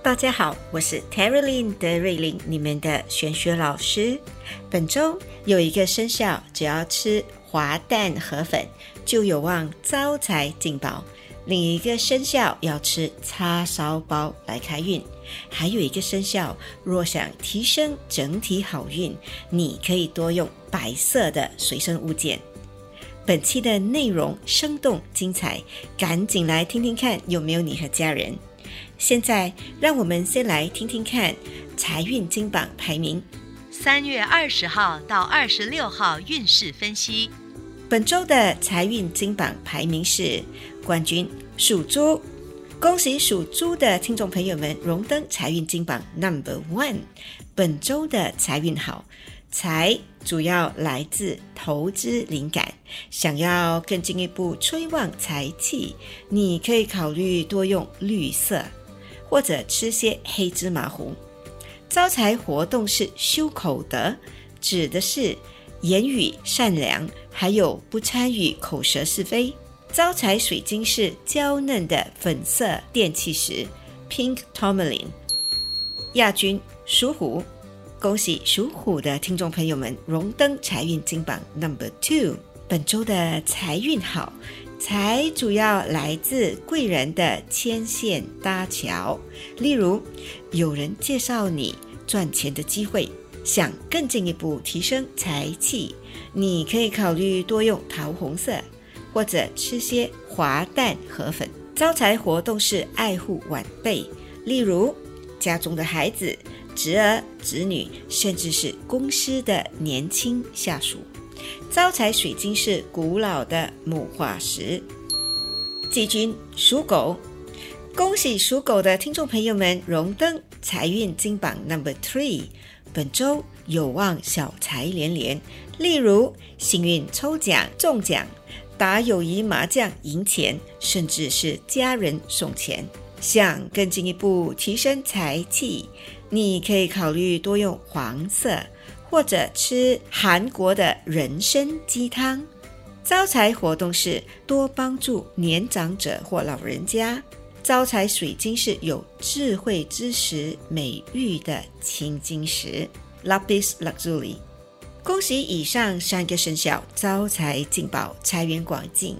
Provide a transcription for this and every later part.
大家好，我是 Terry Lin 德瑞琳，你们的玄学老师。本周有一个生肖，只要吃滑蛋河粉，就有望招财进宝；另一个生肖要吃叉烧包来开运；还有一个生肖，若想提升整体好运，你可以多用白色的随身物件。本期的内容生动精彩，赶紧来听听看，有没有你和家人？现在，让我们先来听听看财运金榜排名。三月二十号到二十六号运势分析。本周的财运金榜排名是冠军属猪，恭喜属猪的听众朋友们荣登财运金榜 Number One。本周的财运好，财主要来自投资灵感，想要更进一步催旺财气，你可以考虑多用绿色。或者吃些黑芝麻糊。招财活动是修口德，指的是言语善良，还有不参与口舌是非。招财水晶是娇嫩的粉色电气石 （Pink Tourmaline）。亚军属虎，恭喜属虎的听众朋友们荣登财运金榜 Number Two。本周的财运好。财主要来自贵人的牵线搭桥，例如有人介绍你赚钱的机会，想更进一步提升财气，你可以考虑多用桃红色，或者吃些滑蛋河粉。招财活动是爱护晚辈，例如家中的孩子、侄儿、侄女，甚至是公司的年轻下属。招财水晶是古老的木化石。季军属狗，恭喜属狗的听众朋友们荣登财运金榜 Number Three。本周有望小财连连，例如幸运抽奖中奖、打友谊麻将赢钱，甚至是家人送钱。想更进一步提升财气，你可以考虑多用黄色。或者吃韩国的人参鸡汤。招财活动是多帮助年长者或老人家。招财水晶是有智慧之石美誉的青金石 （Lapis Lazuli）。恭喜以上三个生肖招财进宝，财源广进。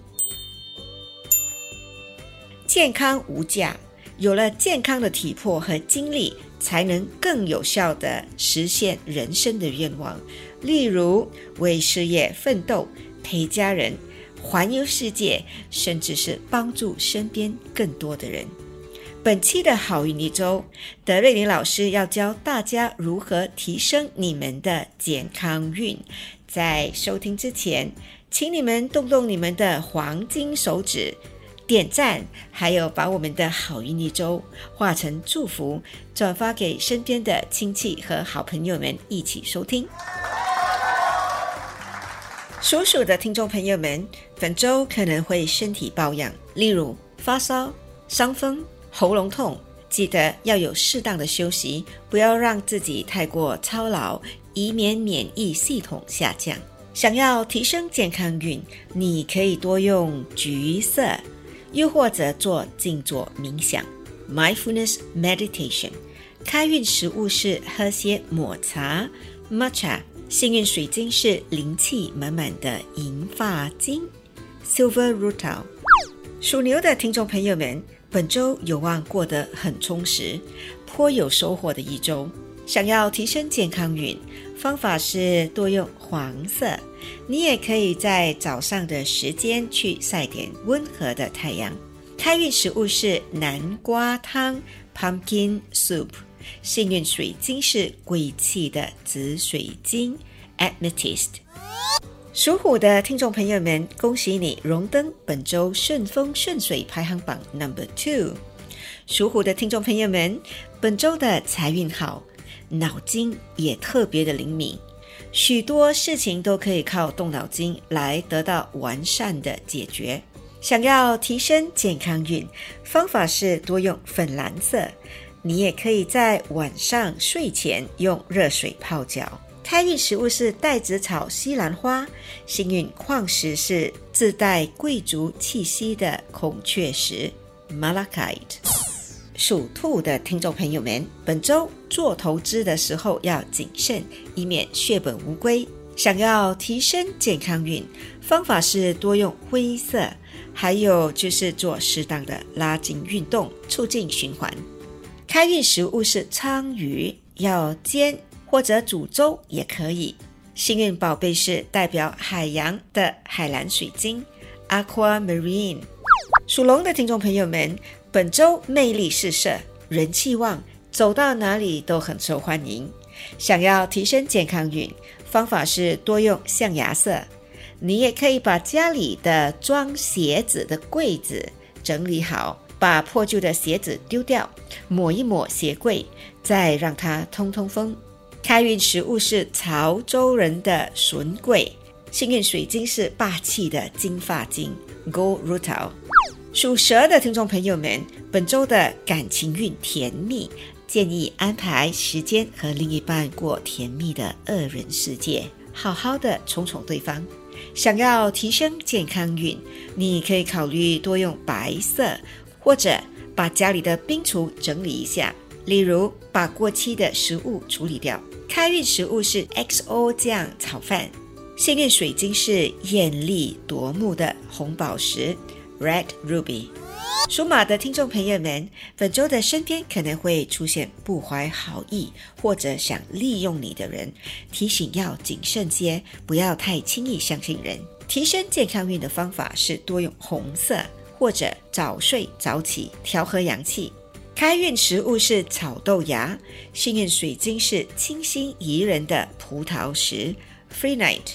健康无价，有了健康的体魄和精力。才能更有效地实现人生的愿望，例如为事业奋斗、陪家人、环游世界，甚至是帮助身边更多的人。本期的好运一周，德瑞琳老师要教大家如何提升你们的健康运。在收听之前，请你们动动你们的黄金手指。点赞，还有把我们的好运一周化成祝福，转发给身边的亲戚和好朋友们一起收听。属鼠的听众朋友们，本周可能会身体抱恙，例如发烧、伤风、喉咙痛，记得要有适当的休息，不要让自己太过操劳，以免免疫系统下降。想要提升健康运，你可以多用橘色。又或者做静坐冥想 （mindfulness meditation）。开运食物是喝些抹茶 （matcha）。幸运水晶是灵气满满的银发晶 （silver rutil）。属牛的听众朋友们，本周有望过得很充实，颇有收获的一周。想要提升健康运，方法是多用黄色。你也可以在早上的时间去晒点温和的太阳。开运食物是南瓜汤 （pumpkin soup）。幸运水晶是贵气的紫水晶 （amethyst）。属虎的听众朋友们，恭喜你荣登本周顺风顺水排行榜 Number Two。属虎的听众朋友们，本周的财运好，脑筋也特别的灵敏，许多事情都可以靠动脑筋来得到完善的解决。想要提升健康运，方法是多用粉蓝色。你也可以在晚上睡前用热水泡脚。开运食物是带子草西兰花，幸运矿石是自带贵族气息的孔雀石 （Malachite）。属兔的听众朋友们，本周做投资的时候要谨慎，以免血本无归。想要提升健康运，方法是多用灰色。还有就是做适当的拉筋运动，促进循环。开运食物是鲳鱼，要煎或者煮粥也可以。幸运宝贝是代表海洋的海蓝水晶 （Aquamarine）。属龙的听众朋友们，本周魅力四射，人气旺，走到哪里都很受欢迎。想要提升健康运，方法是多用象牙色。你也可以把家里的装鞋子的柜子整理好，把破旧的鞋子丢掉，抹一抹鞋柜，再让它通通风。开运食物是潮州人的笋桂，幸运水晶是霸气的金发晶 （Gold Rutil）。属蛇的听众朋友们，本周的感情运甜蜜，建议安排时间和另一半过甜蜜的二人世界，好好的宠宠对方。想要提升健康运，你可以考虑多用白色，或者把家里的冰橱整理一下，例如把过期的食物处理掉。开运食物是 XO 酱炒饭，幸运水晶是艳丽夺目的红宝石 Red Ruby。属马的听众朋友们，本周的身边可能会出现不怀好意或者想利用你的人，提醒要谨慎些，不要太轻易相信人。提升健康运的方法是多用红色，或者早睡早起，调和阳气。开运食物是炒豆芽，幸运水晶是清新宜人的葡萄石 Free Night。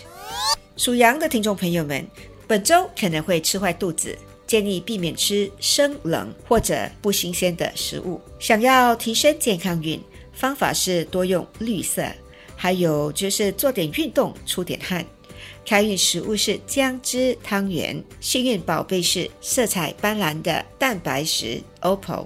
属羊的听众朋友们，本周可能会吃坏肚子。建议避免吃生冷或者不新鲜的食物。想要提升健康运，方法是多用绿色，还有就是做点运动，出点汗。开运食物是姜汁汤圆，幸运宝贝是色彩斑斓的蛋白石 Opal。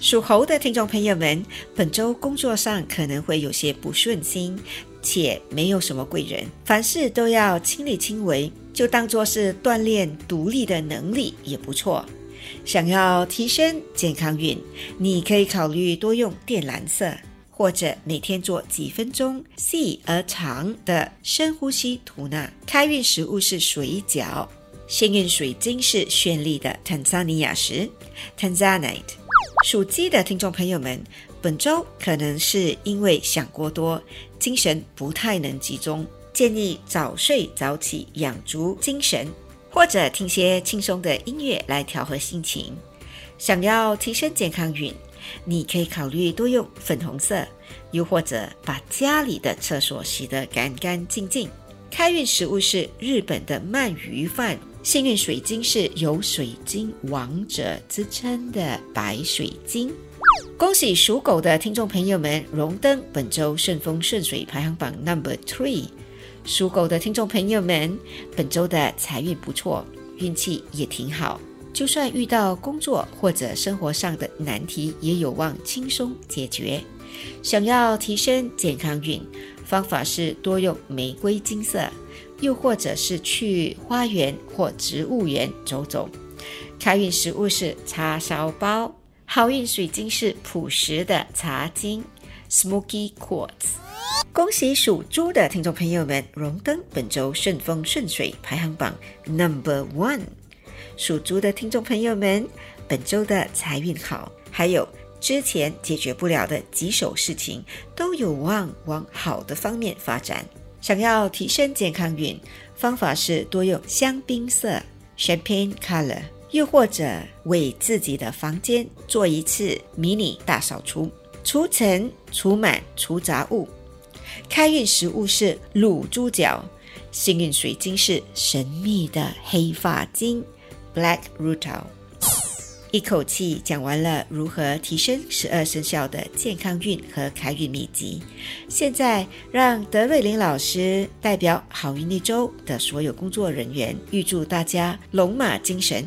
属猴的听众朋友们，本周工作上可能会有些不顺心。且没有什么贵人，凡事都要亲力亲为，就当做是锻炼独立的能力也不错。想要提升健康运，你可以考虑多用靛蓝色，或者每天做几分钟细而长的深呼吸吐纳。开运食物是水饺，幸运水晶是绚丽的坦桑尼亚石 （Tanzanite）。属鸡的听众朋友们，本周可能是因为想过多，精神不太能集中，建议早睡早起养足精神，或者听些轻松的音乐来调和心情。想要提升健康运，你可以考虑多用粉红色，又或者把家里的厕所洗得干干净净。开运食物是日本的鳗鱼饭。幸运水晶是有“水晶王者”之称的白水晶。恭喜属狗的听众朋友们荣登本周顺风顺水排行榜 Number Three。属狗的听众朋友们，本周的财运不错，运气也挺好。就算遇到工作或者生活上的难题，也有望轻松解决。想要提升健康运，方法是多用玫瑰金色。又或者是去花园或植物园走走。开运食物是叉烧包，好运水晶是朴实的茶晶 （Smoky Quartz）。恭喜属猪的听众朋友们荣登本周顺风顺水排行榜 Number One。属猪的听众朋友们，本周的财运好，还有之前解决不了的棘手事情，都有望往好的方面发展。想要提升健康运，方法是多用香槟色 （champagne color），又或者为自己的房间做一次迷你大扫除，除尘、除螨、除杂物。开运食物是卤猪脚，幸运水晶是神秘的黑发晶 （black rutil）。一口气讲完了如何提升十二生肖的健康运和开运秘籍，现在让德瑞琳老师代表好运一周的所有工作人员，预祝大家龙马精神。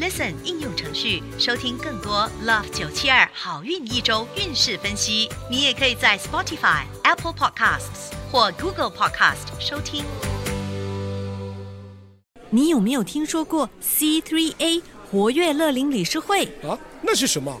Listen 应用程序收听更多 Love 九七二好运一周运势分析。你也可以在 Spotify、Apple Podcasts 或 Google Podcast 收听。你有没有听说过 C3A 活跃乐龄理事会？啊，那是什么？